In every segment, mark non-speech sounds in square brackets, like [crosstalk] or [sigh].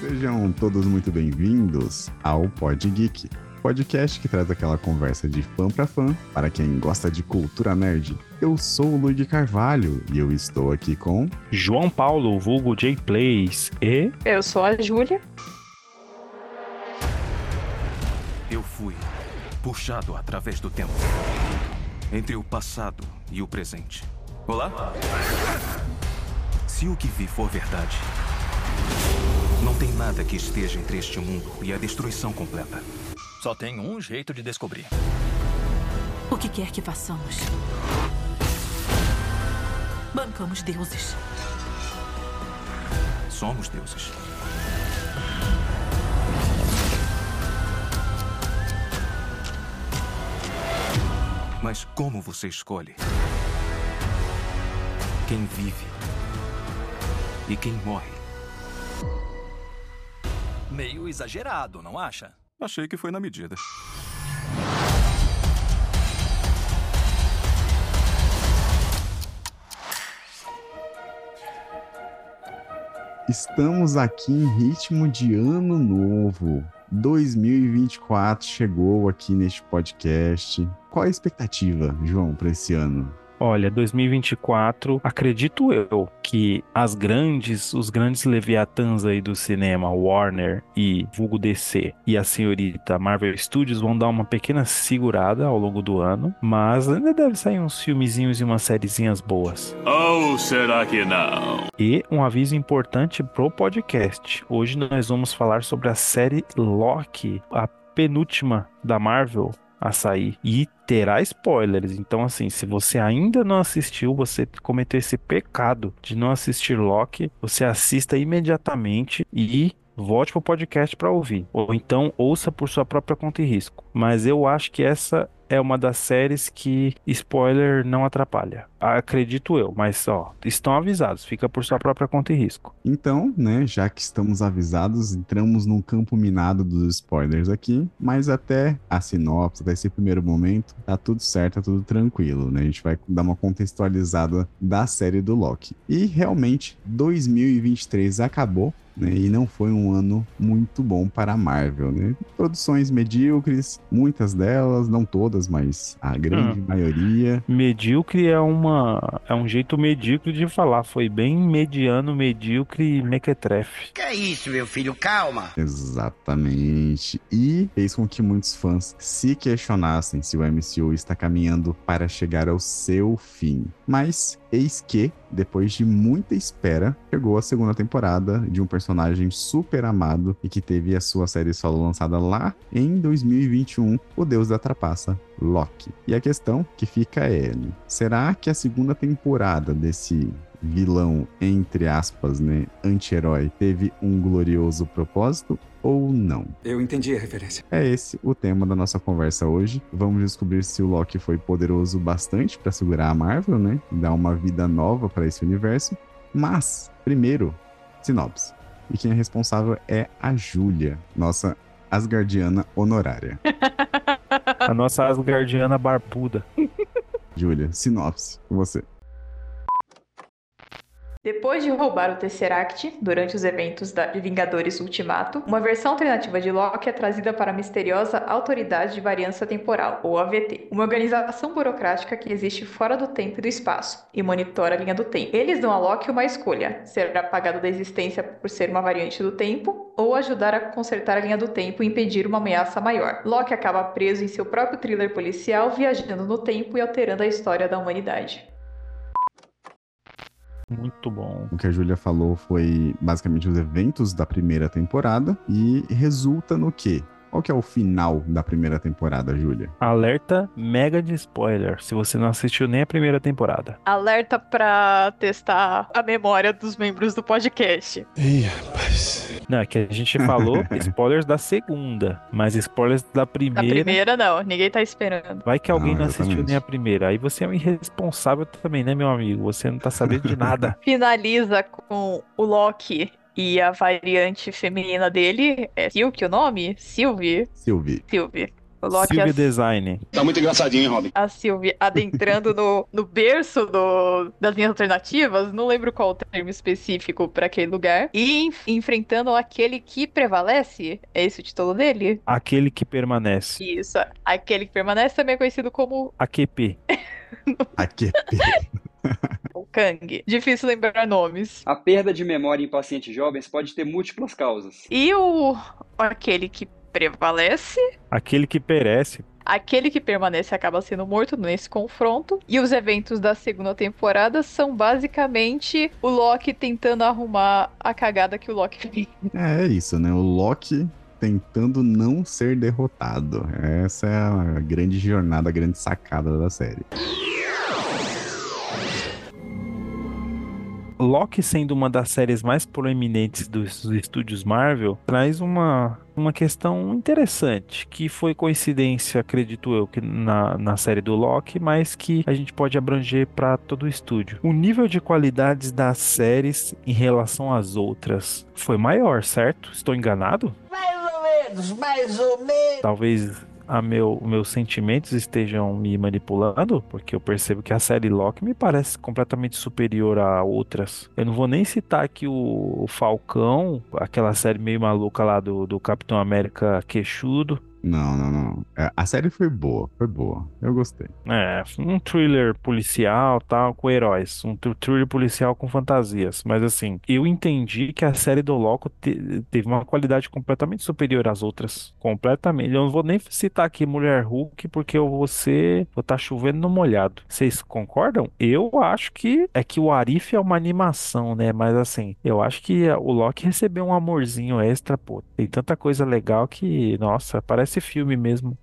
Sejam todos muito bem-vindos ao Pod Geek, podcast que traz aquela conversa de fã para fã para quem gosta de cultura nerd. Eu sou o Luigi Carvalho e eu estou aqui com João Paulo, vulgo J Plays e Eu sou a Júlia. Eu fui puxado através do tempo entre o passado e o presente. Olá? Se o que vi for verdade, não tem nada que esteja entre este mundo e a destruição completa. Só tem um jeito de descobrir. O que quer que façamos? Bancamos deuses. Somos deuses. Mas como você escolhe? Quem vive e quem morre? Meio exagerado, não acha? Achei que foi na medida. Estamos aqui em ritmo de ano novo. 2024 chegou aqui neste podcast. Qual a expectativa, João, para esse ano? Olha, 2024, acredito eu que as grandes, os grandes leviatãs aí do cinema, Warner e vulgo DC e a senhorita Marvel Studios vão dar uma pequena segurada ao longo do ano, mas ainda deve sair uns filmezinhos e umas sériezinhas boas. Ou será que não? E um aviso importante pro podcast. Hoje nós vamos falar sobre a série Loki, a penúltima da Marvel a sair e terá spoilers. Então, assim, se você ainda não assistiu, você cometeu esse pecado de não assistir Loki, você assista imediatamente e volte pro podcast para ouvir. Ou então ouça por sua própria conta e risco. Mas eu acho que essa é uma das séries que spoiler não atrapalha. Acredito eu, mas ó, estão avisados, fica por sua própria conta e risco. Então, né, já que estamos avisados, entramos num campo minado dos spoilers aqui, mas até a sinopse, até esse primeiro momento, tá tudo certo, tá tudo tranquilo, né? A gente vai dar uma contextualizada da série do Loki. E realmente, 2023 acabou, né, e não foi um ano muito bom para a Marvel, né? Produções medíocres, muitas delas, não todas, mas a grande Hum. maioria. Medíocre é uma é um jeito medíocre de falar, foi bem mediano, medíocre e mequetrefe. Que é isso, meu filho? Calma. Exatamente. E fez com que muitos fãs se questionassem se o MCU está caminhando para chegar ao seu fim. Mas eis que, depois de muita espera, chegou a segunda temporada de um personagem super amado e que teve a sua série solo lançada lá em 2021, o Deus da Trapaça, Loki. E a questão que fica é: será que a segunda temporada desse vilão, entre aspas, né, anti-herói, teve um glorioso propósito ou não? Eu entendi a referência. É esse o tema da nossa conversa hoje. Vamos descobrir se o Loki foi poderoso bastante para segurar a Marvel, né? E dar uma vida nova para esse universo. Mas, primeiro, sinopse. E quem é responsável é a Júlia, nossa Asgardiana honorária. [laughs] A nossa Asgardiana barbuda. Júlia, sinopse, com você. Depois de roubar o Tesseract durante os eventos de Vingadores Ultimato, uma versão alternativa de Loki é trazida para a misteriosa Autoridade de Variância Temporal, ou AVT, uma organização burocrática que existe fora do tempo e do espaço e monitora a linha do tempo. Eles dão a Loki uma escolha: ser apagado da existência por ser uma variante do tempo ou ajudar a consertar a linha do tempo e impedir uma ameaça maior. Loki acaba preso em seu próprio thriller policial, viajando no tempo e alterando a história da humanidade. Muito bom. O que a Júlia falou foi basicamente os eventos da primeira temporada e resulta no quê? Qual que é o final da primeira temporada, Júlia? Alerta mega de spoiler, se você não assistiu nem a primeira temporada. Alerta pra testar a memória dos membros do podcast. Ih, rapaz. Não, é que a gente falou [laughs] spoilers da segunda, mas spoilers da Da primeira. primeira, não, ninguém tá esperando. Vai que alguém Não, não, assistiu nem a primeira. Aí você é um irresponsável também, né, meu amigo? Você não tá sabendo de nada. [laughs] Finaliza com o Loki e a variante feminina dele. É Silk o nome? Sylvie? Sylvie. Sylvie. Silvia as- Design. Tá muito engraçadinho, hein, Robin? a Sylvie adentrando no, no berço do- das linhas alternativas, não lembro qual o termo específico para aquele lugar, e enf- enfrentando aquele que prevalece. É esse o título dele? Aquele que permanece. Isso. Aquele que permanece também é conhecido como AQP. O [laughs] [laughs] Kang. Difícil lembrar nomes. A perda de memória em pacientes jovens pode ter múltiplas causas. E o aquele que prevalece Aquele que perece. Aquele que permanece acaba sendo morto nesse confronto. E os eventos da segunda temporada são basicamente o Loki tentando arrumar a cagada que o Loki fez. É isso, né? O Loki tentando não ser derrotado. Essa é a grande jornada, a grande sacada da série. Loki sendo uma das séries mais proeminentes dos estúdios Marvel, traz uma, uma questão interessante, que foi coincidência, acredito eu, que na, na série do Loki, mas que a gente pode abranger para todo o estúdio. O nível de qualidades das séries em relação às outras foi maior, certo? Estou enganado? Mais ou menos, mais ou menos. Talvez a meu, meus sentimentos estejam me manipulando, porque eu percebo que a série Loki me parece completamente superior a outras. Eu não vou nem citar aqui o, o Falcão, aquela série meio maluca lá do, do Capitão América queixudo. Não, não, não. É, A série foi boa, foi boa. Eu gostei. É, um thriller policial, tal, com heróis. Um thr- thriller policial com fantasias. Mas assim, eu entendi que a série do Loki te- teve uma qualidade completamente superior às outras. Completamente. Eu não vou nem citar aqui Mulher Hulk, porque eu vou ser. Vou estar chovendo no molhado. Vocês concordam? Eu acho que é que o Arif é uma animação, né? Mas assim, eu acho que o Loki recebeu um amorzinho extra, pô. Tem tanta coisa legal que, nossa, parece filme mesmo.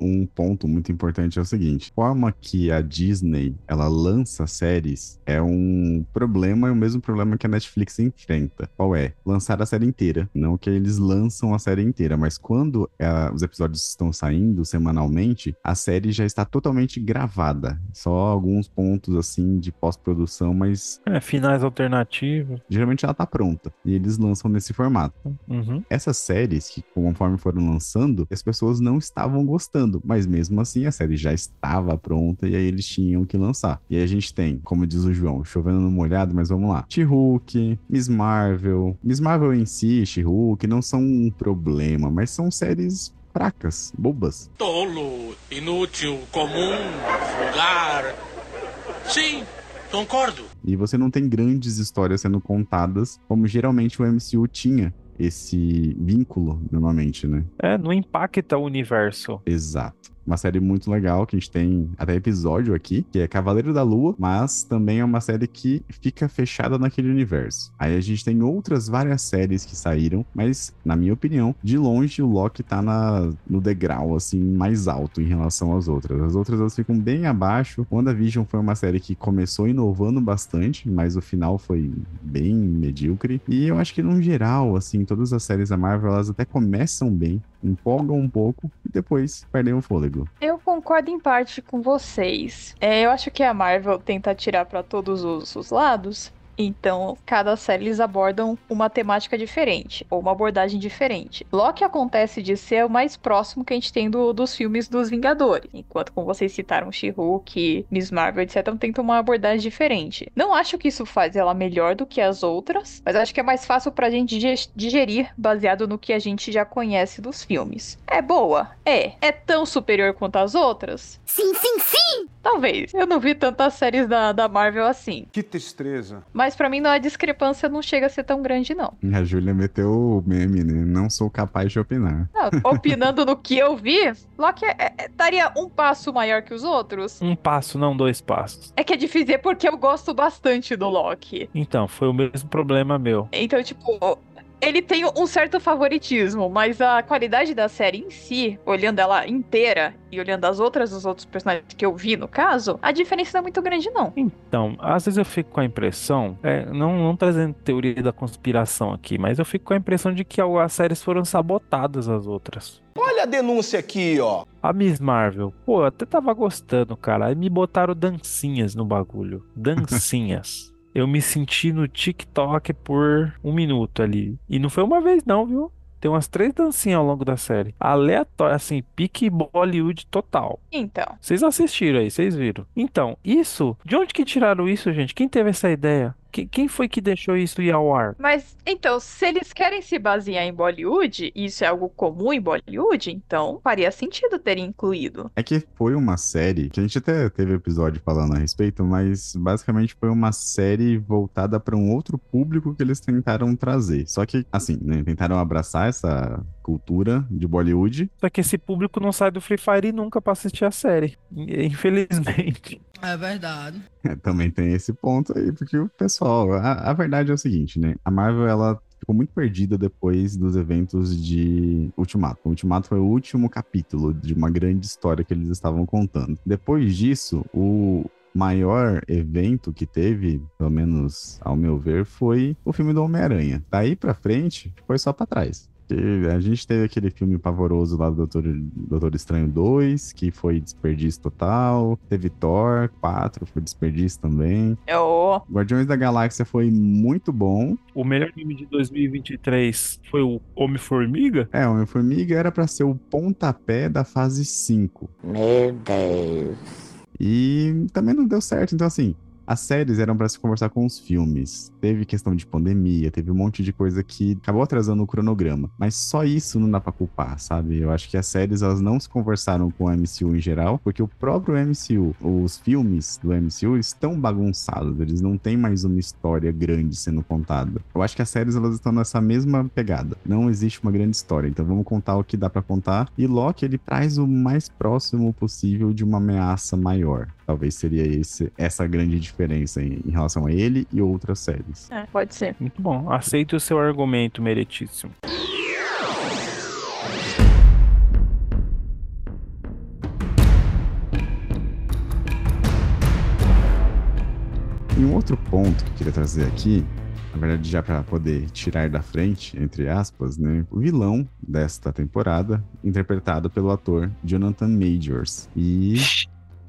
Um ponto muito importante é o seguinte: a forma que a Disney ela lança séries é um problema, é o mesmo problema que a Netflix enfrenta. Qual é? Lançar a série inteira. Não que eles lançam a série inteira, mas quando é, os episódios estão saindo semanalmente, a série já está totalmente gravada. Só alguns pontos assim de pós-produção, mas É, finais alternativos. geralmente ela tá pronta. E eles lançam nesse formato. Uhum. essas séries que conforme foram lançando, as pessoas não estavam gostando, mas mesmo assim a série já estava pronta e aí eles tinham que lançar. E aí a gente tem, como diz o João, chovendo no molhado, mas vamos lá. She-Hulk, Miss Marvel, Miss Marvel em si, She-Hulk não são um problema, mas são séries fracas, bobas. Tolo, inútil, comum, vulgar. Sim, concordo. E você não tem grandes histórias sendo contadas, como geralmente o MCU tinha esse vínculo normalmente, né? É, não impacta o universo. Exato. Uma série muito legal que a gente tem até episódio aqui, que é Cavaleiro da Lua, mas também é uma série que fica fechada naquele universo. Aí a gente tem outras várias séries que saíram, mas na minha opinião, de longe o Loki tá na, no degrau assim mais alto em relação às outras. As outras elas ficam bem abaixo. WandaVision foi uma série que começou inovando bastante, mas o final foi bem medíocre. E eu acho que no geral, assim, todas as séries da Marvel elas até começam bem, empolgam um pouco e depois perdem o fôlego. Eu concordo em parte com vocês. É, eu acho que a Marvel tenta tirar pra todos os, os lados. Então, cada série eles abordam uma temática diferente, ou uma abordagem diferente. Loki acontece de ser o mais próximo que a gente tem do- dos filmes dos Vingadores. Enquanto, como vocês citaram, She-Hulk, Miss Marvel, etc., tenta uma abordagem diferente. Não acho que isso faz ela melhor do que as outras, mas acho que é mais fácil pra gente dige- digerir baseado no que a gente já conhece dos filmes. É boa? É. É tão superior quanto as outras? Sim, sim, sim! Talvez. Eu não vi tantas séries da, da Marvel assim. Que tristeza. Mas pra mim não a discrepância não chega a ser tão grande, não. A Júlia meteu o meme, né? Não sou capaz de opinar. Ah, opinando no que eu vi, Loki é- é- daria um passo maior que os outros. Um passo, não dois passos. É que é difícil dizer porque eu gosto bastante do Loki. Então, foi o mesmo problema meu. Então, tipo, ele tem um certo favoritismo, mas a qualidade da série em si, olhando ela inteira e olhando as outras dos outros personagens que eu vi no caso, a diferença não é muito grande, não. Então, às vezes eu fico com a impressão, é, não, não trazendo teoria da conspiração aqui, mas eu fico com a impressão de que as séries foram sabotadas as outras. Olha a denúncia aqui, ó. A Miss Marvel, pô, eu até tava gostando, cara. Aí me botaram dancinhas no bagulho. Dancinhas. [laughs] Eu me senti no TikTok por um minuto ali. E não foi uma vez, não, viu? Tem umas três dancinhas ao longo da série. Aleatório, assim, pique Bollywood total. Então. Vocês assistiram aí, vocês viram. Então, isso, de onde que tiraram isso, gente? Quem teve essa ideia? Que- Quem foi que deixou isso ir ao ar? Mas, então, se eles querem se basear em Bollywood, e isso é algo comum em Bollywood, então faria sentido terem incluído. É que foi uma série, que a gente até teve episódio falando a respeito, mas basicamente foi uma série voltada para um outro público que eles tentaram trazer. Só que, assim, né, tentaram abraçar essa cultura de Bollywood. Só que esse público não sai do Free Fire nunca pra assistir a série. [laughs] Infelizmente. É verdade. Também tem esse ponto aí, porque o pessoal. A, a verdade é o seguinte, né? A Marvel, ela ficou muito perdida depois dos eventos de Ultimato. O Ultimato foi o último capítulo de uma grande história que eles estavam contando. Depois disso, o maior evento que teve, pelo menos ao meu ver, foi o filme do Homem-Aranha. Daí pra frente, foi só pra trás. Porque A gente teve aquele filme pavoroso lá do Doutor, Doutor Estranho 2, que foi desperdício total. Teve Thor 4, foi desperdício também. Oh. Guardiões da Galáxia foi muito bom. O melhor filme de 2023 foi o Homem-Formiga? É, Homem-Formiga era pra ser o pontapé da fase 5. Meu Deus. E também não deu certo. Então, assim, as séries eram pra se conversar com os filmes. Teve questão de pandemia, teve um monte de coisa que acabou atrasando o cronograma. Mas só isso não dá pra culpar, sabe? Eu acho que as séries elas não se conversaram com o MCU em geral, porque o próprio MCU, os filmes do MCU estão bagunçados. Eles não têm mais uma história grande sendo contada. Eu acho que as séries elas estão nessa mesma pegada. Não existe uma grande história. Então vamos contar o que dá pra contar. E Loki ele traz o mais próximo possível de uma ameaça maior. Talvez seria esse, essa grande diferença em, em relação a ele e outras séries. É, pode ser. Muito bom. Aceito o seu argumento, meritíssimo. E um outro ponto que eu queria trazer aqui, na verdade já para poder tirar da frente, entre aspas, né, o vilão desta temporada, interpretado pelo ator Jonathan Majors. E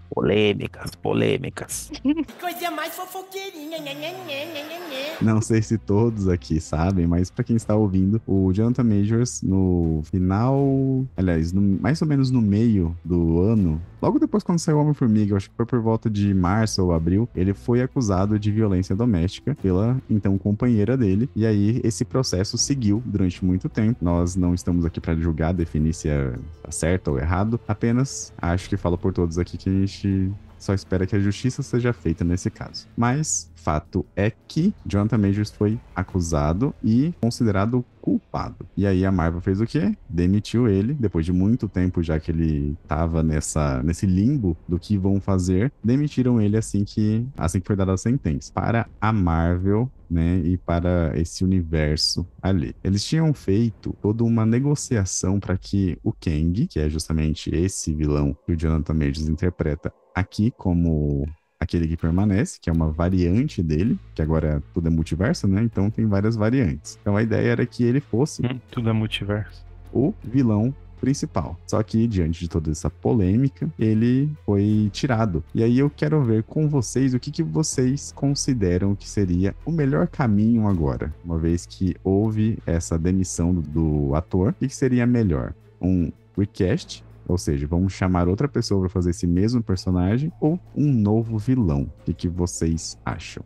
Polêmicas, polêmicas. [laughs] Coisa mais fofoqueirinha. Não sei se todos aqui sabem, mas para quem está ouvindo, o Jonathan Majors, no final, aliás, no- mais ou menos no meio do ano, logo depois quando saiu Homem-Formiga, acho que foi por volta de março ou abril, ele foi acusado de violência doméstica pela então companheira dele. E aí esse processo seguiu durante muito tempo. Nós não estamos aqui para julgar, definir se é certo ou errado, apenas acho que falo por todos aqui que a gente só espera que a justiça seja feita nesse caso. Mas fato é que Jonathan Majors foi acusado e considerado culpado. E aí a Marvel fez o quê? Demitiu ele, depois de muito tempo já que ele tava nessa, nesse limbo do que vão fazer, demitiram ele assim que, assim que foi dada a sentença. Para a Marvel, né, e para esse universo ali. Eles tinham feito toda uma negociação para que o Kang, que é justamente esse vilão que o Jonathan Majors interpreta aqui como aquele que permanece, que é uma variante dele, que agora tudo é multiverso, né? Então tem várias variantes. Então a ideia era que ele fosse Hum, tudo é multiverso. o vilão principal. Só que diante de toda essa polêmica, ele foi tirado. E aí eu quero ver com vocês o que, que vocês consideram que seria o melhor caminho agora, uma vez que houve essa demissão do, ator. O que, que seria melhor? Um recast ou seja, vamos chamar outra pessoa para fazer esse mesmo personagem ou um novo vilão. O que, que vocês acham?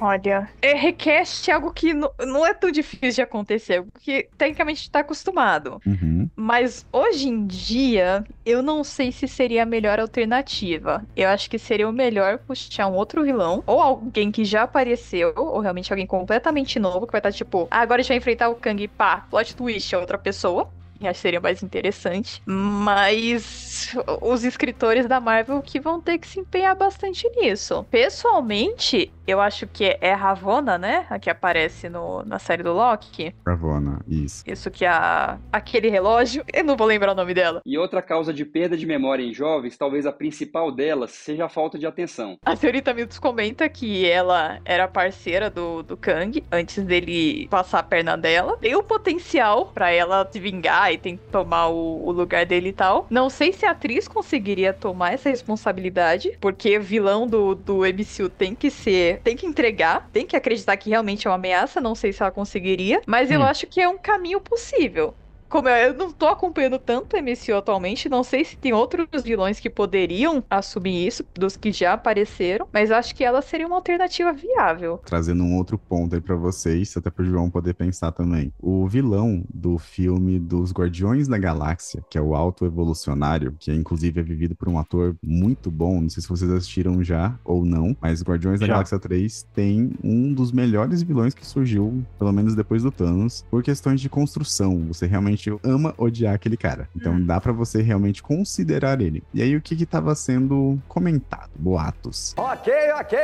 Olha, é, request é algo que não, é tão difícil de acontecer, porque tecnicamente a gente tá acostumado. Uhum. Mas hoje em dia, eu não sei se seria a melhor alternativa. Eu acho que seria o melhor puxar um outro vilão, ou alguém que já apareceu, ou realmente alguém completamente novo, que vai estar tipo, ah, agora a gente vai enfrentar o Kang, pá, plot twist é outra pessoa. Eu acho que seria mais interessante. Mas os escritores da Marvel que vão ter que se empenhar bastante nisso. Pessoalmente, eu acho que é a Ravonna, né? A que aparece no, na série do Loki. Ravonna, isso. Isso que é a, aquele relógio. Eu não vou lembrar o nome dela. E outra causa de perda de memória em jovens, talvez a principal delas, seja a falta de atenção. A senhorita Milton comenta que ela era parceira do, do Kang antes dele passar a perna dela. Tem o potencial pra ela se vingar e tem que tomar o, o lugar dele e tal. Não sei se a atriz conseguiria tomar essa responsabilidade, porque vilão do, do MCU tem que ser tem que entregar, tem que acreditar que realmente é uma ameaça, não sei se ela conseguiria, mas eu Hum. acho que é um caminho possível. Como eu, eu não tô acompanhando tanto o MCU atualmente, não sei se tem outros vilões que poderiam assumir isso, dos que já apareceram, mas acho que ela seria uma alternativa viável. Trazendo um outro ponto aí pra vocês, até pro João poder pensar também. O vilão do filme dos Guardiões da Galáxia, que é o Alto Evolucionário, que inclusive é vivido por um ator muito bom, não sei se vocês assistiram já ou não, mas Guardiões da Já. Galáxia 3 tem um dos melhores vilões que surgiu, pelo menos depois do Thanos, por questões de construção. Você realmente ama odiar aquele cara. Então dá pra você realmente considerar ele. E aí o que que tava sendo comentado? Boatos. Ok, ok,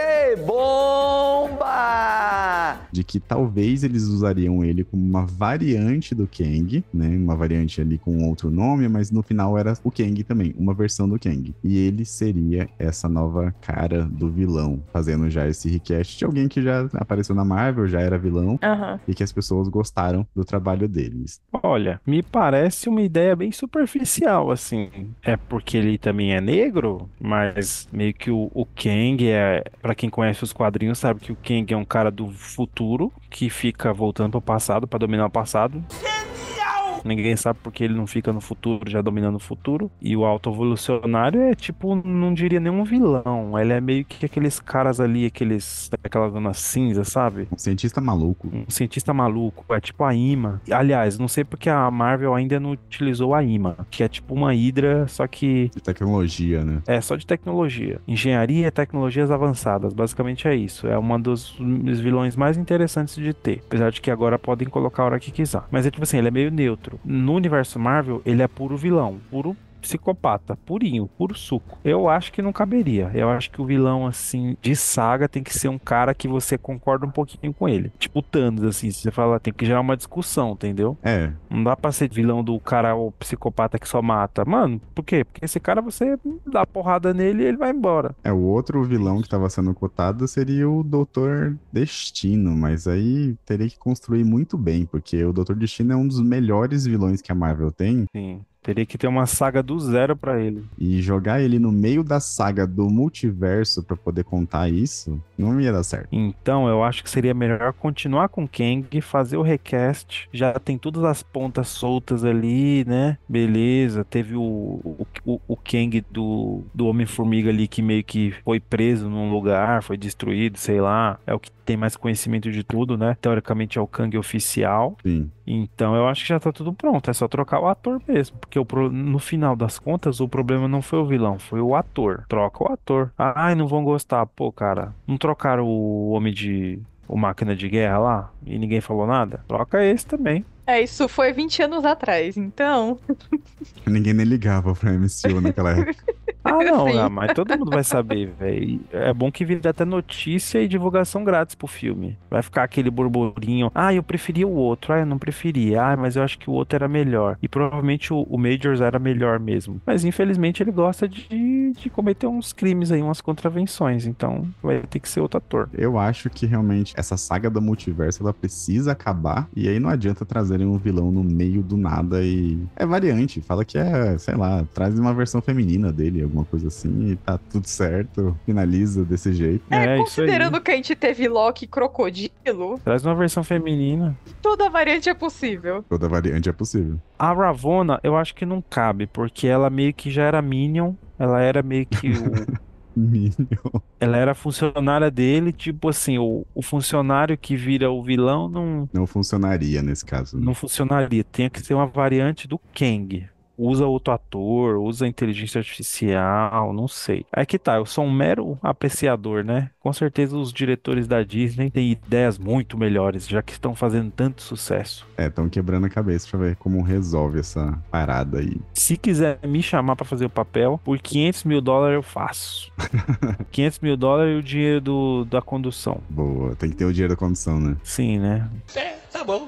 bomba! de que talvez eles usariam ele como uma variante do Kang, né? Uma variante ali com outro nome, mas no final era o Kang também, uma versão do Kang. E ele seria essa nova cara do vilão, fazendo já esse request de alguém que já apareceu na Marvel, já era vilão, Aham. e que as pessoas gostaram do trabalho deles. Olha, me parece uma ideia bem superficial, assim. É porque ele também é negro, mas meio que o, o Kang é. Pra quem conhece os quadrinhos, sabe que o Kang é um cara do futuro que fica voltando pro passado pra dominar o passado. Ninguém sabe porque ele não fica no futuro, já dominando o futuro. E o alto evolucionário é tipo, não diria nenhum vilão. Ele é meio que aqueles caras ali, aqueles. aquela zona cinza, sabe? Um cientista maluco. Um cientista maluco, é tipo a Ima. Aliás, não sei porque a Marvel ainda não utilizou a Ima, que é tipo uma Hydra, só que De tecnologia, né? é só de tecnologia. Engenharia e tecnologias avançadas, basicamente é isso. É uma dos vilões mais interessantes de ter. Apesar de que agora podem colocar a hora que quiser. Mas é tipo assim, ele é meio neutro. No universo Marvel, ele é puro vilão, puro psicopata, purinho, puro suco. Eu acho que não caberia. Eu acho que o vilão, assim, de saga tem que ser um cara que você concorda um pouquinho com ele. Tipo o Thanos, assim, você fala, tem que gerar uma discussão, entendeu? É, Não dá pra ser vilão do cara ou psicopata que só mata. Mano, por quê? Porque esse cara você dá porrada nele e ele vai embora. É, o outro vilão que estava sendo cotado seria o Doutor Destino, mas aí teria que construir muito bem, porque o Doutor Destino é um dos melhores vilões que a Marvel tem, Sim. Teria que ter uma saga do zero pra ele. e jogar ele no meio da saga do multiverso pra poder contar isso, não ia dar certo. Então, eu acho que seria melhor continuar com Kang, fazer o recast. Já tem todas as pontas soltas ali, né? Beleza. Teve o, o, o, o Kang do, do Homem-Formiga ali que meio que foi preso num lugar, foi destruído, sei lá. É o que tem mais conhecimento de tudo, né? Teoricamente é o Kang oficial. Sim. Então eu acho que já tá tudo pronto, é só trocar o ator mesmo. Porque o pro- no final das contas, o problema não foi o vilão, foi o ator. Troca o ator. Ai, não vão gostar. Pô, cara, não trocaram o homem de. O máquina de guerra lá e ninguém falou nada? Troca esse também. É, isso foi 20 anos atrás, então. Ninguém nem ligava pra MCU naquela época. [laughs] Ah, [laughs] não, Sim. ah, mas todo mundo vai saber, velho. É bom que vire até notícia e divulgação grátis pro filme. Vai ficar aquele burburinho. Ah, eu preferia o outro. Ah, eu não preferia. Ah, mas eu acho que o outro era melhor. E provavelmente o, o Majors era melhor mesmo. Mas infelizmente ele gosta de, de cometer uns crimes aí, umas contravenções. Então vai ter que ser outro ator. Eu acho que realmente essa saga do multiverso ela precisa acabar. E aí não adianta trazerem um vilão no meio do nada e. É variante. Fala que é, sei lá, traz uma versão feminina dele, alguma coisa assim, e tá tudo certo. Finaliza desse jeito. É, isso aí. considerando que a gente teve Loki e Crocodilo, Traz uma versão feminina. toda variante é possível. Toda variante é possível. A Ravonna, eu acho que não cabe, porque ela meio que já era Minion. Ela era meio que o. [laughs] Minion. Ela era funcionária dele, tipo assim, o, o funcionário que vira o vilão não, Não funcionaria nesse caso. né? não funcionaria. Tinha que ser uma variante do Kang. Usa outro ator, usa inteligência artificial, não sei. Aí que tá, eu sou um mero apreciador, né? Com certeza os diretores da Disney têm ideias muito melhores, já que estão fazendo tanto sucesso. É, estão quebrando a cabeça pra ver como resolve essa parada aí. Se quiser me chamar pra fazer o papel, por 500 mil dólares eu faço. [laughs] 500 mil dólares e o dinheiro do, da condução. Boa, tem que ter o dinheiro da condição, né? Sim, né? É, tá bom.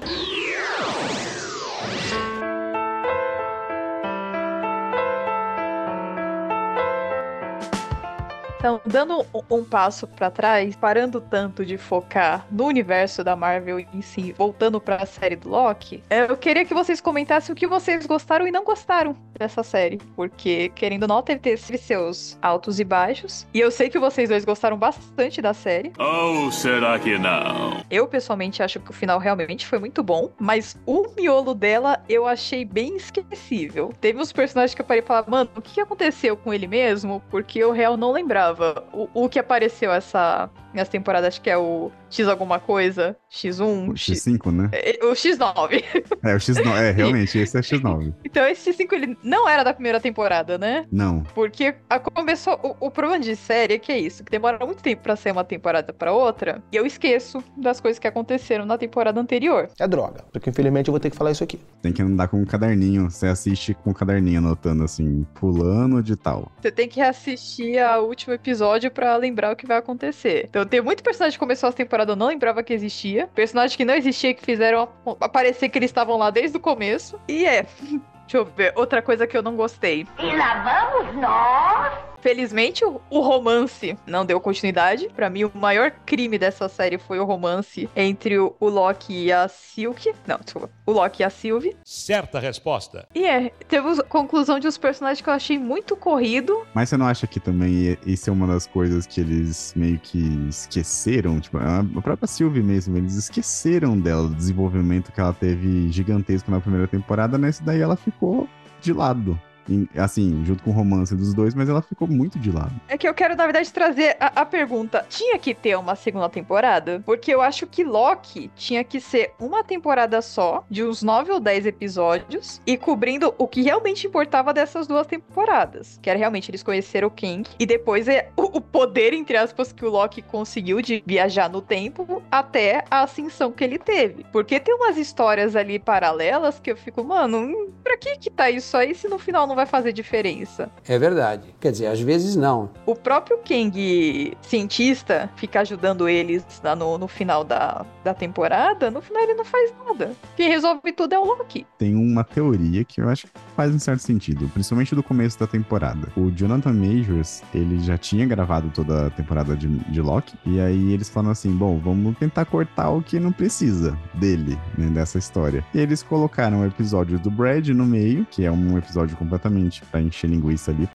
Então, dando um, passo pra trás, parando tanto de focar no universo da Marvel em si, voltando pra série do Loki, é, eu queria que vocês comentassem o que vocês gostaram e não gostaram dessa série. Porque, querendo ou não, teve, teve seus altos e baixos. E eu sei que vocês dois gostaram bastante da série. Ou será que não? Eu, pessoalmente, acho que o final realmente foi muito bom, mas o miolo dela eu achei bem esquecível. Teve uns personagens que eu parei e falei, mano, o que aconteceu com ele mesmo? Porque eu real não lembrava. O, o que apareceu essa, nessa temporada, acho que é o X alguma coisa, X1, O X5, né? é, O X9. É, o X9. É, [laughs] realmente, esse é X9. então esse X5 ele não era da primeira temporada, né? Não. Porque a- começou. O, o problema de série é que é isso, que demora muito tempo pra ser uma temporada pra outra, e eu esqueço das coisas que aconteceram na temporada anterior. É droga. Porque infelizmente eu vou ter que falar isso aqui. Tem que andar com um caderninho. Você assiste com um caderninho anotando assim, pulando de tal. Você tem que reassistir ao último episódio pra lembrar o que vai acontecer. Então tem muito personagem que começou a temporada eu não lembrava que existia. Personagem que não existia que fizeram ap- aparecer que eles estavam lá desde o começo. E é. [laughs] Deixa eu ver. Outra coisa que eu não gostei. E lá vamos nós. Felizmente, o, o romance não deu continuidade. Pra mim, o maior crime dessa série foi o romance entre o, o Loki e a Silk. Não, desculpa. O Loki e a Sylvie. Certa resposta. E é, teve a conclusão de uns personagens que eu achei muito corrido. Mas você não acha que também isso é uma das coisas que eles meio que esqueceram? Tipo, a própria Sylvie mesmo, eles esqueceram dela, do desenvolvimento que ela teve gigantesco na primeira temporada. Nesse daí ela ficou de lado. Em- assim, junto com o romance dos dois, mas ela ficou muito de lado. É que eu quero, na verdade, trazer a, a pergunta: tinha que ter uma segunda temporada? Porque eu acho que Loki tinha que ser uma temporada só, de uns 9 ou 10 episódios, e cobrindo o que realmente importava dessas duas temporadas. Que era realmente eles conheceram o King, e depois é o, o poder, entre aspas, que o Loki conseguiu de viajar no tempo até a ascensão que ele teve. Porque tem umas histórias ali paralelas que eu fico, mano, pra que que tá isso aí se no final não vai fazer diferença? É verdade. Quer dizer, às vezes não. O próprio Kang cientista fica ajudando eles no, no final da, da temporada, no final ele não faz nada. Quem resolve tudo é o Loki. Tem uma teoria que eu acho que faz um certo sentido, principalmente do começo da temporada. O Jonathan Majors, ele já tinha gravado toda a temporada de, de Loki, e aí eles falam assim: bom, vamos tentar cortar o que não precisa dele, né, dessa história. E eles colocaram o episódio do Brad no meio, que é um episódio completamente pra encher linguiça ali.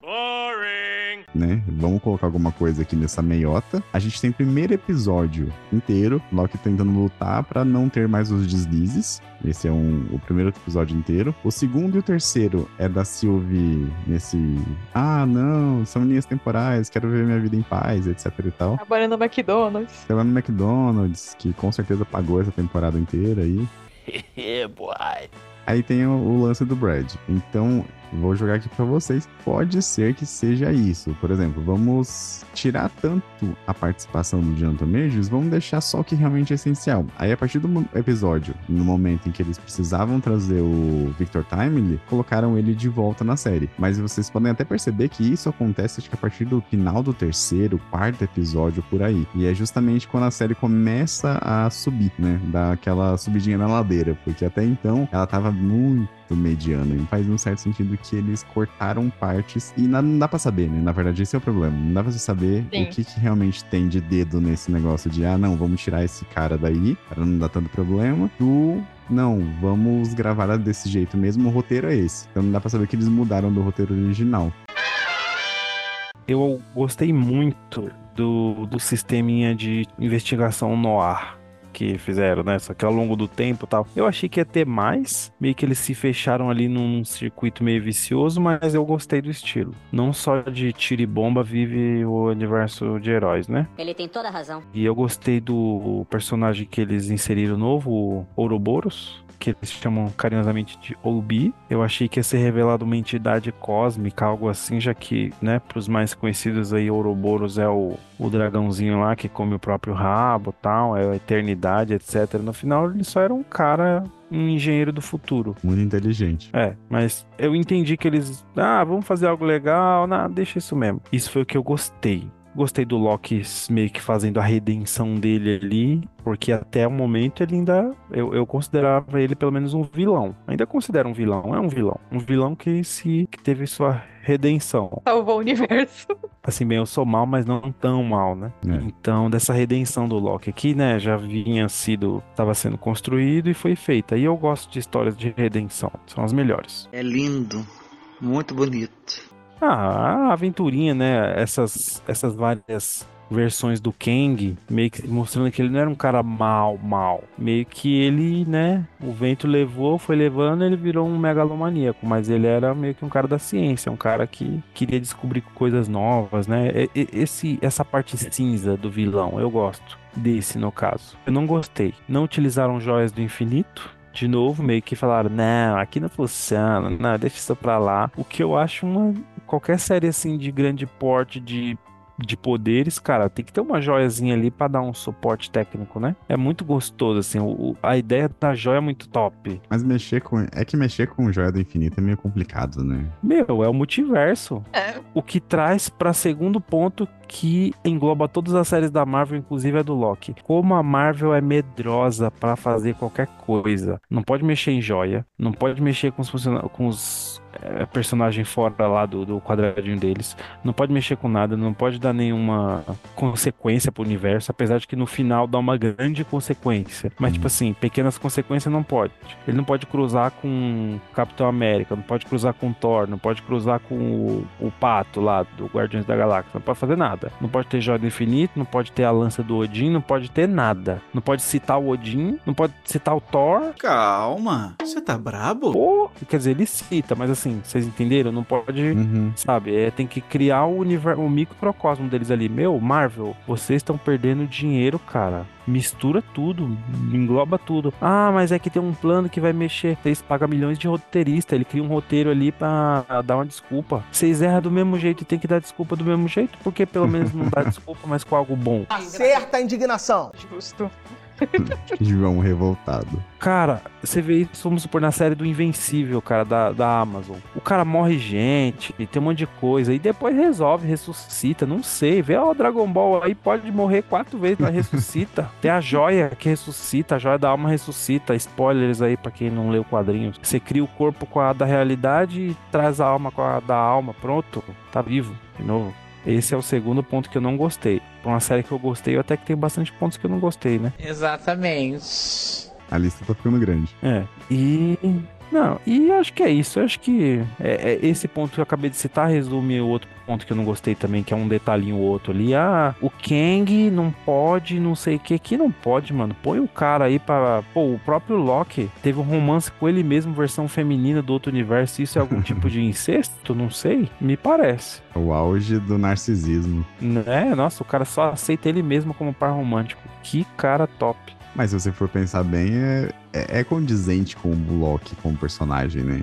Né? Vamos colocar alguma coisa aqui nessa meiota. A gente tem o primeiro episódio inteiro, Loki tentando lutar pra não ter mais os deslizes. Esse é um, o primeiro episódio inteiro. O segundo e o terceiro é da Sylvie nesse. Ah, não, são linhas temporais, quero ver minha vida em paz, etc e tal. Trabalhando no McDonald's. Ela no McDonald's, que com certeza pagou essa temporada inteira aí. [laughs] boy. Aí tem o, o lance do Brad. Então, vou jogar aqui pra vocês. Pode ser que seja isso. Por exemplo, vamos tirar tanto a participação do Jonathan Majors, vamos deixar só o que realmente é essencial. Aí, a partir do episódio, no momento em que eles precisavam trazer o Victor Timely, colocaram ele de volta na série. Mas vocês podem até perceber que isso acontece, acho que a partir do final do terceiro, quarto episódio, por aí. E é justamente quando a série começa a subir, né? Dar aquela subidinha na ladeira. Porque até então, ela tava muito mediana. E faz um certo sentido que eles cortaram partes e não, não dá pra saber, né? Na verdade, esse é o problema. Não dá pra você saber Sim. o que, que realmente tem de dedo nesse negócio de, ah, não, vamos tirar esse cara daí para não dar tanto problema. Do não, vamos gravar desse jeito mesmo, o roteiro é esse. Então não dá pra saber que eles mudaram do roteiro original. Eu gostei muito do, do sisteminha de investigação no ar que fizeram, né? Só que ao longo do tempo e tal. Eu achei que ia ter mais. Meio que eles se fecharam ali num circuito meio vicioso, mas eu gostei do estilo. Não só de tiro e bomba vive o universo de heróis, né? Ele tem toda a razão. E eu gostei do personagem que eles inseriram novo, o Ouroboros, que eles chamam carinhosamente de Olubi. Eu achei que ia ser revelado uma entidade cósmica, algo assim, já que, né, pros mais conhecidos aí, Ouroboros é o, o dragãozinho lá que come o próprio rabo tal, é a eternidade, etc. No final, ele só era um cara um engenheiro do futuro. Muito inteligente. É, mas eu entendi que eles. Ah, vamos fazer algo legal. Não, deixa isso mesmo. Isso foi o que eu gostei. Gostei do Loki meio que fazendo a redenção dele ali, porque até o momento ele ainda. Eu, eu considerava ele pelo menos um vilão. Ainda considero um vilão, é um vilão. Um vilão que se que teve sua redenção. Salvou o universo. [laughs] assim, bem, eu sou mal, mas não tão mal, né? É. Então, dessa redenção do Loki aqui, né, já vinha sido, estava sendo construído e foi feita. E eu gosto de histórias de redenção, são as melhores. É lindo, muito bonito. Ah, a aventurinha, né? Essas, essas várias versões do Kang, meio que mostrando que ele não era um cara mal, mal. Meio que ele, né? O vento levou, foi levando, ele virou um megalomaníaco. Mas ele era meio que um cara da ciência, um cara que queria descobrir coisas novas, né? Esse, essa parte cinza do vilão, eu gosto desse no caso. Eu não gostei. Não utilizaram joias do infinito. De novo, meio que falaram, não, aqui não funciona, não, deixa isso pra lá. O que eu acho uma. Qualquer série assim de grande porte de de poderes, cara, tem que ter uma joiazinha ali pra dar um suporte técnico, né? É muito gostoso, assim, o- a ideia da joia é muito top. Mas mexer com. É que mexer com Joia do Infinito é meio complicado, né? Meu, é o multiverso. O que traz pra segundo ponto que engloba todas as séries da Marvel, inclusive a do Loki. Como a Marvel é medrosa pra fazer qualquer coisa. Não pode mexer em joia, não pode mexer com os, com os é, personagens fora lá do, do quadradinho deles, não pode mexer com nada, não pode dar nenhuma consequência pro universo, apesar de que no final dá uma grande consequência. Mas, tipo assim, pequenas consequências não pode. Ele não pode cruzar com Capitão América, não pode cruzar com Thor, não pode cruzar com o, o Pato lá do Guardiões da Galáxia, não pode fazer nada. Não pode ter Joia do Infinito, não pode ter a lança do Odin, não pode ter nada. Não pode citar o Odin, não pode citar o Thor. Calma, você tá brabo? Pô, quer dizer, ele cita, mas assim, vocês entenderam? Não pode, Uhum. sabe? É, tem que criar o universo, o microcosmo deles ali. Meu, Marvel, vocês estão perdendo dinheiro, cara. Mistura tudo, engloba tudo. Ah, mas é que tem um plano que vai mexer. Vocês pagam milhões de roteirista, ele cria um roteiro ali pra dar uma desculpa. Vocês erram do mesmo jeito e tem que dar desculpa do mesmo jeito, porque pelo menos não dá desculpa, mas com algo bom. Acerta a indignação. Justo. [laughs] João revoltado. Cara, você vê isso, vamos supor, na série do Invencível, cara, da, da Amazon. O cara morre gente, e tem um monte de coisa, e depois resolve, ressuscita, não sei. Vê ó, o Dragon Ball aí, pode morrer quatro vezes, mas ressuscita. [laughs] tem a joia que ressuscita, a joia da alma ressuscita. Spoilers aí pra quem não leu quadrinhos. Você cria o corpo com a da realidade e traz a alma com a da alma, pronto, tá vivo, de novo. Esse é o segundo ponto que eu não gostei. Pra uma série que eu gostei, eu até que tem bastante pontos que eu não gostei, né? Exatamente. A lista tá ficando grande. É. E. Não, e acho que é isso. Eu acho que é, é esse ponto que eu acabei de citar resume o outro ponto que eu não gostei também, que é um detalhinho ou outro ali. Ah, o Kang não pode, não sei o que, que não pode, mano. Põe o cara aí pra. Pô, o próprio Loki teve um romance com ele mesmo, versão feminina do outro universo. Isso é algum tipo de [laughs] incesto? Não sei. Me parece. É O auge do narcisismo. Né? Nossa, o cara só aceita ele mesmo como par romântico. Que cara top. Mas se você for pensar bem, é, é, é condizente com o Loki como personagem, né?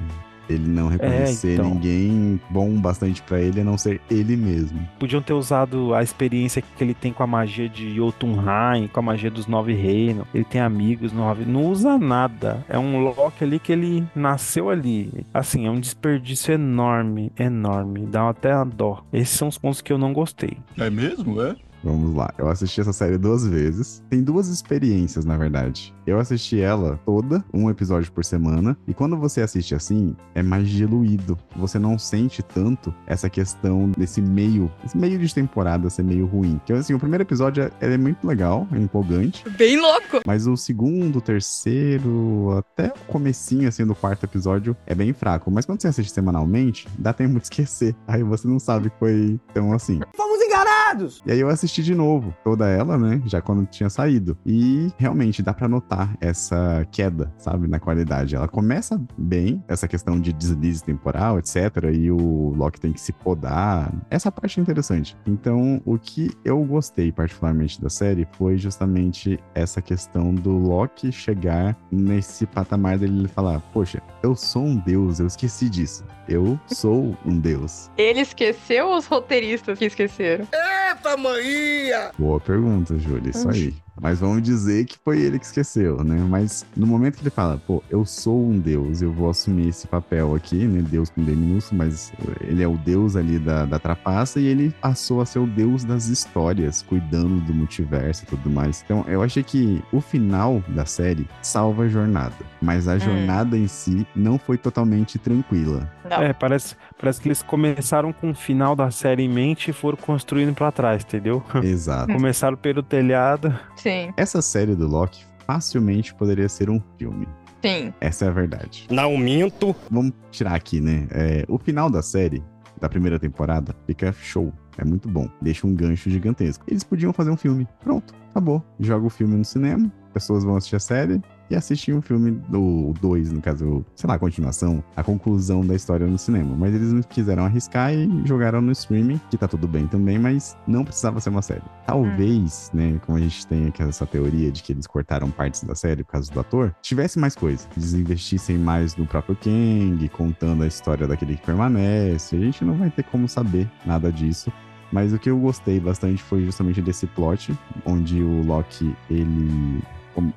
Ele não reconhecer então. ninguém bom bastante pra ele a não ser ele mesmo. Podiam ter usado a experiência que ele tem com a magia de Jotunheim, com a magia dos Nove Reinos. Ele tem amigos nove. Não usa nada. É um Loki ali que ele nasceu ali. Assim, é um desperdício enorme, enorme. Dá até a dó. Esses são os pontos que eu não gostei. É mesmo, é? Vamos lá. Eu assisti essa série duas vezes. Tem duas experiências, na verdade. Eu assisti ela toda, um episódio por semana. E quando você assiste assim, é mais diluído. Você não sente tanto essa questão desse meio, esse meio de temporada ser meio ruim. Porque assim, o primeiro episódio é, é muito legal, é empolgante. Bem louco! Mas o segundo, terceiro, até o comecinho assim do quarto episódio é bem fraco. Mas quando você assiste semanalmente, dá tempo de esquecer. Aí você não sabe que foi tão assim. Fomos enganados! E aí eu assisti de novo toda ela, né? Já quando tinha saído. E realmente dá pra notar essa queda, sabe? Na qualidade. Ela começa bem, essa questão de deslize temporal, etc. E o Loki tem que se podar. Essa parte é interessante. Então, o que eu gostei particularmente da série foi justamente essa questão do Loki chegar nesse patamar dele falar: Poxa, eu sou um deus, eu esqueci disso. Eu sou um deus. Ele esqueceu ou os roteiristas que esqueceram? Eita, maninha! Boa pergunta, Júlia. Isso aí. Mas vamos dizer que foi ele que esqueceu, né? Mas no momento que ele fala, pô, eu sou um deus, eu vou assumir esse papel aqui, né? Deus com D minúsculo, mas ele é o deus ali da, da trapaça e ele passou a ser o deus das histórias, cuidando do multiverso e tudo mais. Então, eu achei que o final da série salva a jornada, mas a jornada em si não foi totalmente tranquila. Não. É, parece, parece que eles começaram com o final da série em mente e foram construindo pra trás, entendeu? Exato. [laughs] Começaram pelo telhado. Sim, Essa série do Loki facilmente poderia ser um filme. sim. Essa é a verdade. Não minto. Vamos tirar aqui, né? É, o final da série, da primeira temporada, fica show. É muito bom. Deixa um gancho gigantesco. Eles podiam fazer um filme. Pronto, acabou. Joga o filme no cinema, pessoas vão assistir a série e assistir um filme do 2, no caso, sei lá, a continuação, a conclusão da história no cinema. Mas eles não quiseram arriscar e jogaram no streaming, que tá tudo bem também, mas não precisava ser uma série. Talvez, né, como a gente tem aqui essa teoria de que eles cortaram partes da série por causa do ator, tivesse mais coisa. Eles investissem mais no próprio Kang, contando a história daquele que permanece. A gente não vai ter como saber nada disso. Mas o que eu gostei bastante foi justamente desse plot, onde o Loki, ele.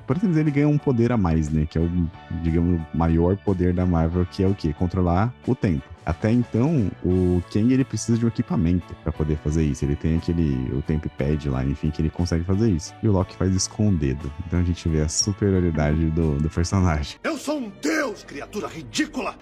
Por assim dizer, ele ganha um poder a mais, né? Que é o, digamos, maior poder da Marvel, que é o quê? Controlar o tempo. Até então, o Kang ele precisa de um equipamento para poder fazer isso. Ele tem aquele o temp pad lá, enfim, que ele consegue fazer isso. E o Loki faz isso com o dedo. Então a gente vê a superioridade do, do personagem. Eu sou um deus, criatura ridícula!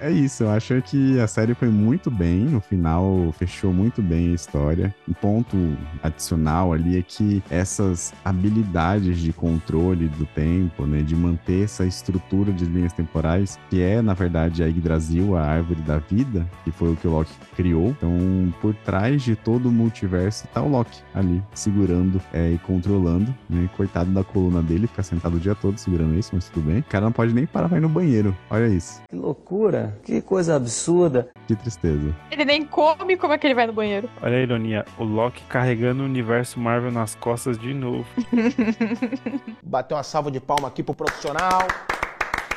É isso, eu acho que a série foi muito bem. No final, fechou muito bem a história. Um ponto adicional ali é que essas habilidades de controle do tempo, né, de manter essa estrutura de linhas temporais, que é, na verdade, a Yggdrasil, a árvore da vida, que foi o que o Loki criou. Então, por trás de todo o multiverso tá o Loki ali, segurando é, e controlando, né? Coitado da coluna dele, ficar sentado o dia todo segurando isso, mas tudo bem. O cara não pode nem parar pra ir no banheiro. Olha isso. Que loucura, que coisa absurda. Que tristeza. Ele nem come, como é que ele vai no banheiro? Olha a ironia, o Loki carregando o universo Marvel nas costas de novo. [laughs] Bater uma salva de palma aqui pro profissional.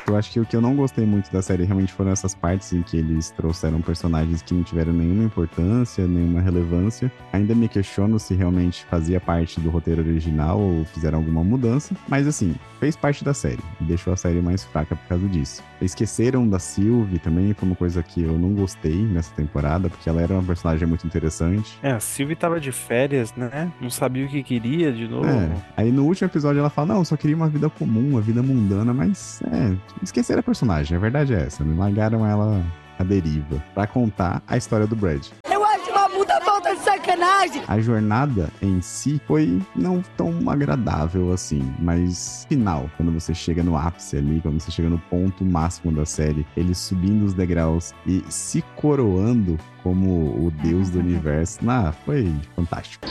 Eu acho que o que eu não gostei muito da série realmente foram essas partes em que eles trouxeram personagens que não tiveram nenhuma importância, nenhuma relevância. Ainda me questiono se realmente fazia parte do roteiro original ou fizeram alguma mudança. Mas assim, fez parte da série. E deixou a série mais fraca por causa disso. Esqueceram da Sylvie também, foi uma coisa que eu não gostei nessa temporada, porque ela era uma personagem muito interessante. É, a Sylvie tava de férias, né? Não sabia o que queria de novo. É. Aí no último episódio ela fala: Não, eu só queria uma vida comum, uma vida mundana, mas é, esqueceram a personagem, a verdade é essa, né? Largaram ela à deriva pra contar a história do Brad. Eu acho uma puta falta de sacanagem. A jornada em si foi não tão agradável assim, mas final, quando você chega no ápice ali, quando você chega no ponto máximo da série, ele subindo os degraus e se coroando como o deus do universo, nah, foi fantástico.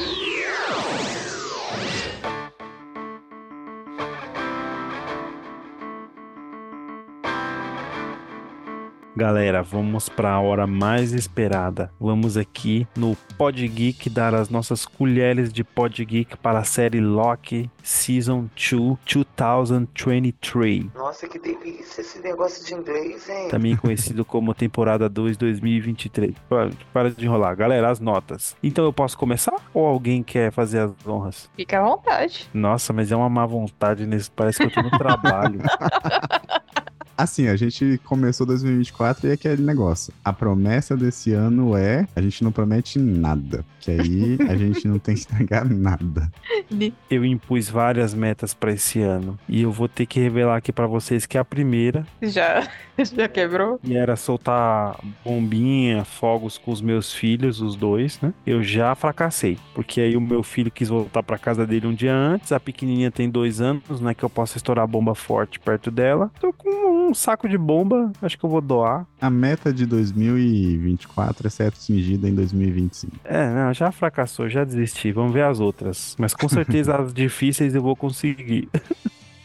Galera, vamos para a hora mais esperada. Vamos aqui no Pod Geek dar as nossas colheres de Pod Geek para a série Loki Season 2 2023, Nossa, que delícia esse negócio de inglês, hein? também conhecido [laughs] como temporada 2 2023. Pa- Para de enrolar, galera, as notas. Então eu posso começar ou alguém quer fazer as honras? Fica à vontade. Nossa, mas é uma má vontade nesse, parece que eu tô no trabalho. [laughs] Assim, a gente começou 2024 e é aquele negócio. A promessa desse ano é a gente não promete nada. Que aí a [laughs] gente não tem que entregar nada. Eu impus várias metas para esse ano e eu vou ter que revelar aqui para vocês que a primeira Já, [laughs] já quebrou? E era soltar bombinha, fogos com os meus filhos, os dois, né? Eu já fracassei, porque aí o meu filho quis voltar pra casa dele um dia antes, a pequenininha tem dois anos, não é que eu possa estourar bomba forte perto dela. Tô com um saco de bomba, acho que eu vou doar. A meta de 2024 é ser atingida em 2025. É, não, já fracassou, já desisti. Vamos ver as outras. Mas com certeza [laughs] as difíceis eu vou conseguir. [laughs]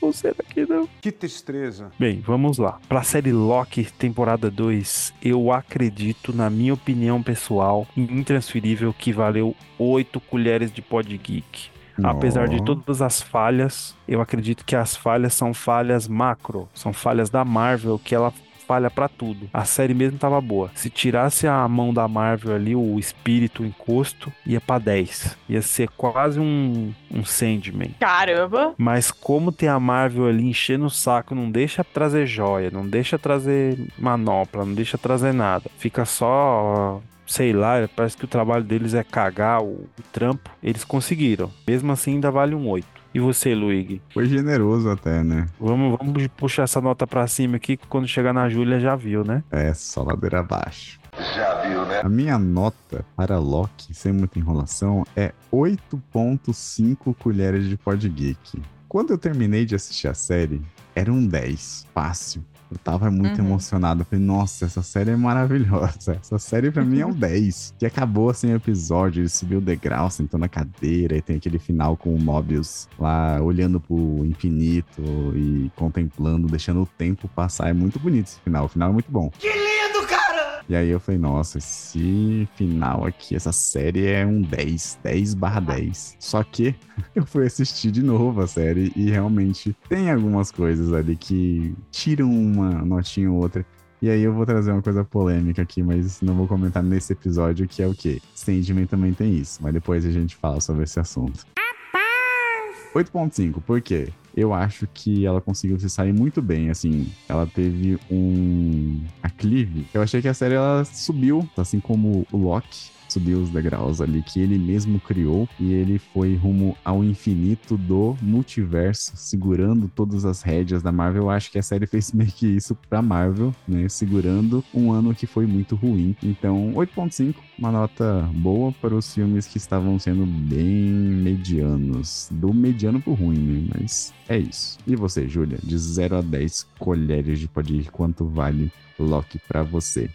Ou será que não? Que tristeza. Bem, vamos lá. Pra série Loki, temporada 2, eu acredito, na minha opinião pessoal, intransferível, que valeu 8 colheres de pod geek. Apesar de todas as falhas, eu acredito que as falhas são falhas macro, são falhas da Marvel que ela falha pra tudo. A série mesmo tava boa. Se tirasse a mão da Marvel ali, o espírito, o encosto, ia pra 10. Ia ser quase um, um Sandman. Caramba! Mas como tem a Marvel ali enchendo o saco, não deixa trazer joia, não deixa trazer manopla, não deixa trazer nada. Fica só sei lá, parece que o trabalho deles é cagar o, o, trampo. Eles conseguiram. Mesmo assim, ainda vale um 8. E você, Luigi? Foi generoso até, né? Vamos, vamos puxar essa nota pra cima aqui, que quando chegar na Júlia já viu, né? É, só ladeira abaixo. Já viu, né? A minha nota para Loki, sem muita enrolação, é 8.5 colheres de pod geek. Quando eu terminei de assistir a série, era um 10, fácil. Eu tava muito uhum. emocionado. Eu falei, nossa, essa série é maravilhosa. Essa série pra mim é um 10. Que acabou assim o episódio. Ele subiu o degrau, sentou na cadeira. E tem aquele final com o Mobius lá olhando pro infinito e contemplando, deixando o tempo passar. É muito bonito esse final. O final é muito bom. Que! E aí eu falei, nossa, esse final aqui, essa série é um 10, 10 barra 10. Só que [laughs] eu fui assistir de novo a série e realmente tem algumas coisas ali que tiram uma notinha ou outra. E aí eu vou trazer uma coisa polêmica aqui, mas não vou comentar nesse episódio, que é o quê? Sandman também tem isso, mas depois a gente fala sobre esse assunto. 8.5, por quê? Eu acho que ela conseguiu se sair muito bem, assim, ela teve um aclive. Eu achei que a série ela subiu, assim como o Loki subiu os degraus ali que ele mesmo criou e ele foi rumo ao infinito do multiverso, segurando todas as rédeas da Marvel. Eu acho que a série fez [laughs] meio que isso pra Marvel, né? Segurando um ano que foi muito ruim. Então, 8.5, uma nota boa para os filmes que estavam sendo bem medianos. Do mediano pro ruim, né? Mas é isso. E você, Júlia? De 0 a 10 colheres de pode ir, quanto vale Loki para você?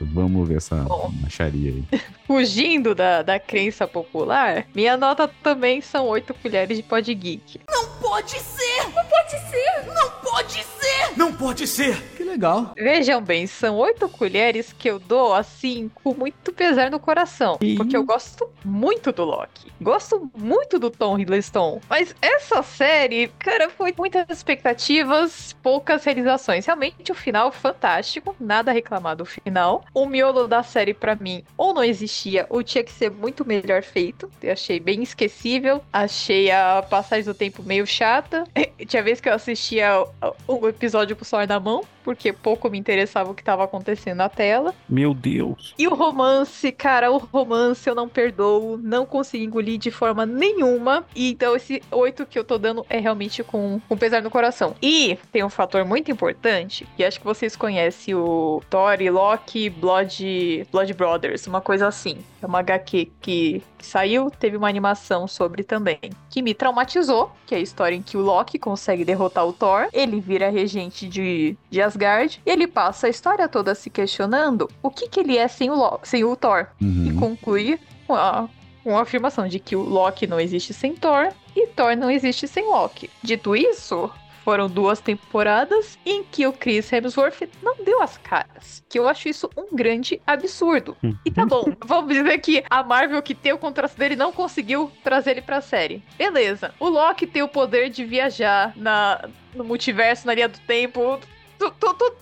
Vamos ver essa Bom, macharia aí. [laughs] Fugindo da, da crença popular, minha nota também são 8 colheres de pod geek. Não pode ser! Não pode ser! Não pode ser! Não pode ser! Que legal. Vejam bem, são 8 colheres que eu dou assim com muito pesar no coração. E... Porque eu gosto muito do Loki. Gosto muito do Tom Hiddleston. Mas essa série, cara, foi muitas expectativas, poucas realizações. Realmente o final fantástico, nada a reclamar do final o miolo da série para mim ou não existia ou tinha que ser muito melhor feito. Eu achei bem esquecível. Achei a passagem do tempo meio chata. [laughs] Tinha vez que eu assistia o episódio com o celular na mão, porque pouco me interessava o que estava acontecendo na tela. Meu Deus. E o romance, cara, o romance eu não perdoo, não consegui engolir de forma nenhuma. E então esse oito que eu tô dando é realmente com, com pesar no coração. E tem um fator muito importante, que acho que vocês conhecem o Thor e Loki Blood, Blood Brothers, uma coisa assim. É uma HQ que, que saiu, teve uma animação sobre também, que me traumatizou, que é a história em que o Loki consegue derrotar o Thor, ele vira regente de, de Asgard, e ele passa a história toda se questionando o que, que ele é sem o, Loki, sem o Thor. Uhum. E conclui com a, com a afirmação de que o Loki não existe sem Thor e Thor não existe sem Loki. Dito isso, foram duas temporadas em que o Chris Hemsworth não deu as caras. Que eu acho isso um grande absurdo. Hum. E tá bom, [laughs] vamos dizer que a Marvel que tem o contrato dele não conseguiu trazer ele pra série. Beleza. O Loki tem o poder de viajar na, no multiverso, na linha do tempo. Todo,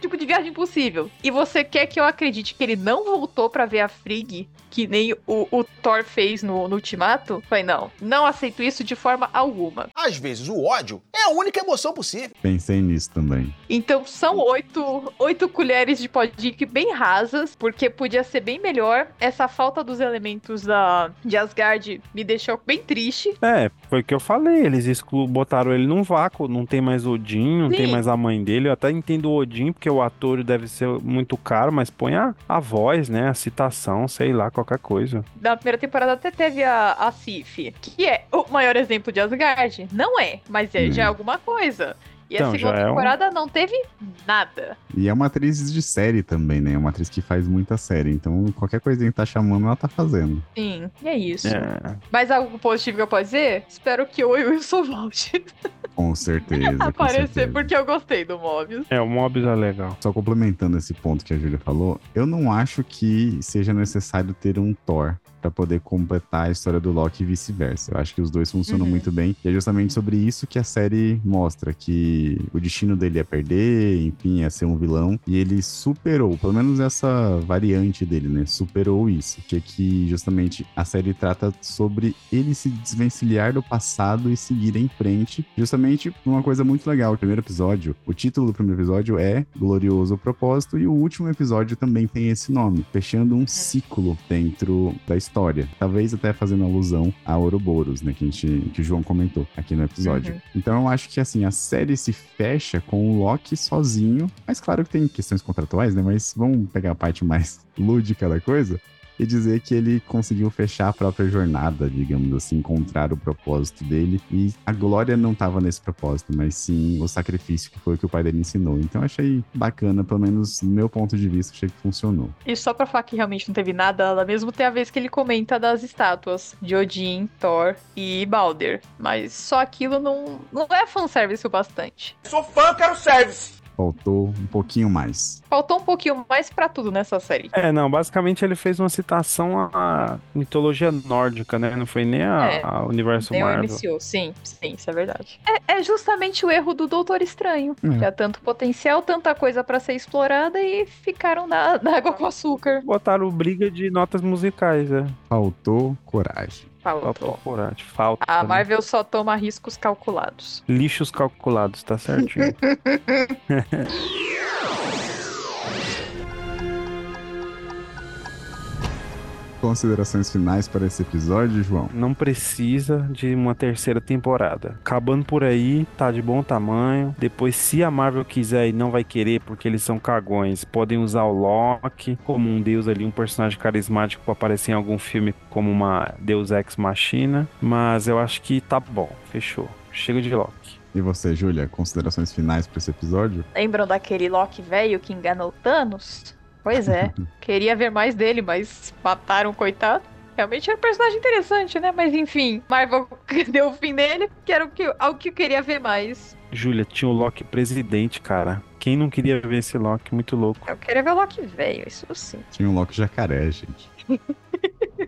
tipo de viagem possível. E você quer que eu acredite que ele não voltou para ver a Frigg que nem o, o Thor fez no, no Ultimato? Falei, não, não aceito isso de forma alguma. Às vezes o ódio é a única emoção possível. Pensei nisso também. Então são oito, oito colheres de poddick bem rasas, porque podia ser bem melhor. Essa falta dos elementos da, de Asgard me deixou bem triste. É, foi o que eu falei. Eles exclu botaram ele num vácuo. Não tem mais Odin, não Sim. tem mais a mãe dele. Eu até entendo o Odin, porque o ator deve ser muito caro, mas põe a, a voz, né? A citação, sei lá, qual qualquer coisa. Na primeira temporada até teve a, a Sif, que é o maior exemplo de Asgard. Não é, mas é hum. já alguma coisa. E então, a segunda é temporada um... não teve nada. E é uma atriz de série também, né? É uma atriz que faz muita série. Então, qualquer coisinha que tá chamando, ela tá fazendo. Sim, e é isso. É. Mais algo positivo que eu posso dizer? Espero que o Wilson volte. [laughs] Com certeza. Aparecer, com certeza. porque eu gostei do Mobius. É, o Mobius é legal. Só complementando esse ponto que a Júlia falou, eu não acho que seja necessário ter um Thor pra poder completar a história do Loki e vice-versa. Eu acho que os dois funcionam Uhum. muito bem. E é justamente sobre isso que a série mostra, que o destino dele é perder, enfim, é ser um vilão. E ele superou, pelo menos essa variante dele, né? Superou isso. Que é que justamente a série trata sobre ele se desvencilhar do passado e seguir em frente. Justamente uma coisa muito legal. O primeiro episódio, o título do primeiro episódio é Glorioso Propósito, e o último episódio também tem esse nome, fechando um ciclo dentro da história. Talvez até fazendo alusão a Ouroboros, né? Que, a gente, que o João comentou aqui no episódio. Uhum. Então eu acho que assim, a série se fecha com o Loki sozinho. Mas claro que tem questões contratuais, né? Mas vamos pegar a parte mais [laughs] lúdica da coisa e dizer que ele conseguiu fechar a própria jornada, digamos assim, encontrar o propósito dele. E a glória não estava nesse propósito, mas sim o sacrifício que foi o que o pai dele ensinou. Então eu achei bacana, pelo menos do meu ponto de vista, achei que funcionou. E só pra falar que realmente não teve nada, ela mesmo tem a vez que ele comenta das estátuas de Odin, Thor e Balder. Mas só aquilo não, não é fanservice o bastante. Sou fã, quero service. Faltou um pouquinho mais. Faltou um pouquinho mais pra tudo nessa série. É, não, basicamente ele fez uma citação à mitologia nórdica, né? Não foi nem a, É, ao universo Tem o Marvel. MCU, sim, sim, isso é verdade. É, é justamente o erro do Doutor Estranho. É. Tinha tanto potencial, tanta coisa pra ser explorada e ficaram na, [laughs] na água com açúcar. Botaram briga de notas musicais, é. Faltou coragem. Faltou Faltou. Falta. A né? Marvel só toma riscos calculados. Lixos calculados, tá certinho. [laughs] Considerações finais para esse episódio, João? Não precisa de uma terceira temporada. Acabando por aí, tá de bom tamanho. Depois, se a Marvel quiser e não vai querer, porque eles são cagões, podem usar o Loki como um deus ali, um personagem carismático pra aparecer em algum filme como uma Deus Ex Machina. Mas eu acho que tá bom, fechou. Chega de Loki. E você, Júlia, considerações finais para esse episódio? Lembram daquele Loki velho que enganou Thanos? Pois é. [laughs] Queria ver mais dele, mas mataram o coitado. Realmente era um personagem interessante, né? Mas enfim, Marvel [laughs] deu o fim nele, que era o que, algo que eu queria ver mais. Júlia, tinha o Loki presidente, cara. Quem não queria ver esse Loki? Muito louco. Eu queria ver o Loki velho, isso sim. Tinha um Loki jacaré, gente. [laughs]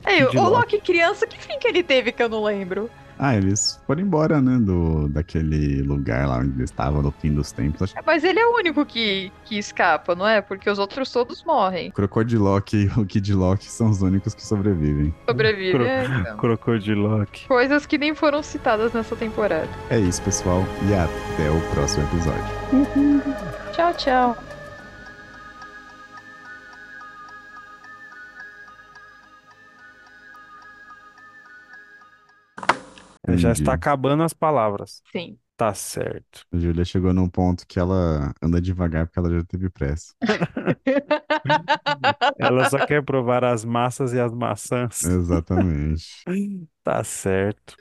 O Loki. Loki criança, que fim que ele teve que eu não lembro? Ah, eles foram embora, né, do, daquele lugar lá onde eles estavam no fim dos tempos. Acho É, Mas ele é o único que, que escapa, não é? Porque os outros todos morrem. Crocodilock e o Kidlock são os únicos que sobrevivem. Sobrevivem. Cro- é, então. Crocodilock. Coisas que nem foram citadas nessa temporada. É isso, pessoal, e até o próximo episódio. Tchau, tchau. Já Entendi. está acabando as palavras. Sim. Tá certo. A Júlia chegou num ponto que ela anda devagar porque ela já teve pressa. [laughs] Ela só quer provar as massas e as maçãs. Exatamente. Tá certo.